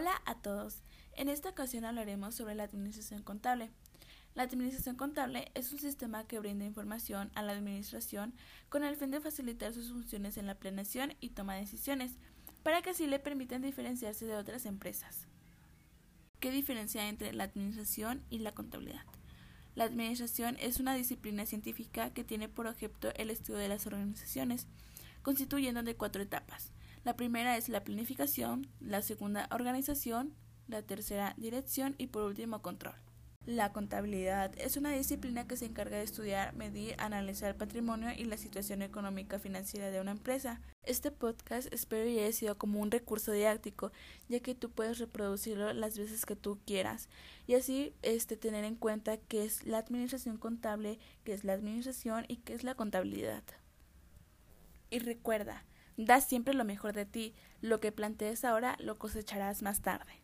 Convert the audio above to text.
Hola a todos. En esta ocasión hablaremos sobre la administración contable. La administración contable es un sistema que brinda información a la administración con el fin de facilitar sus funciones en la planeación y toma de decisiones, para que así le permitan diferenciarse de otras empresas. ¿Qué diferencia entre la administración y la contabilidad? La administración es una disciplina científica que tiene por objeto el estudio de las organizaciones, constituyendo de cuatro etapas. La primera es la planificación, la segunda organización, la tercera dirección y por último control. La contabilidad es una disciplina que se encarga de estudiar, medir, analizar el patrimonio y la situación económica financiera de una empresa. Este podcast espero y haya sido como un recurso didáctico, ya que tú puedes reproducirlo las veces que tú quieras y así este tener en cuenta qué es la administración contable, qué es la administración y qué es la contabilidad. Y recuerda, Da siempre lo mejor de ti. Lo que plantees ahora lo cosecharás más tarde.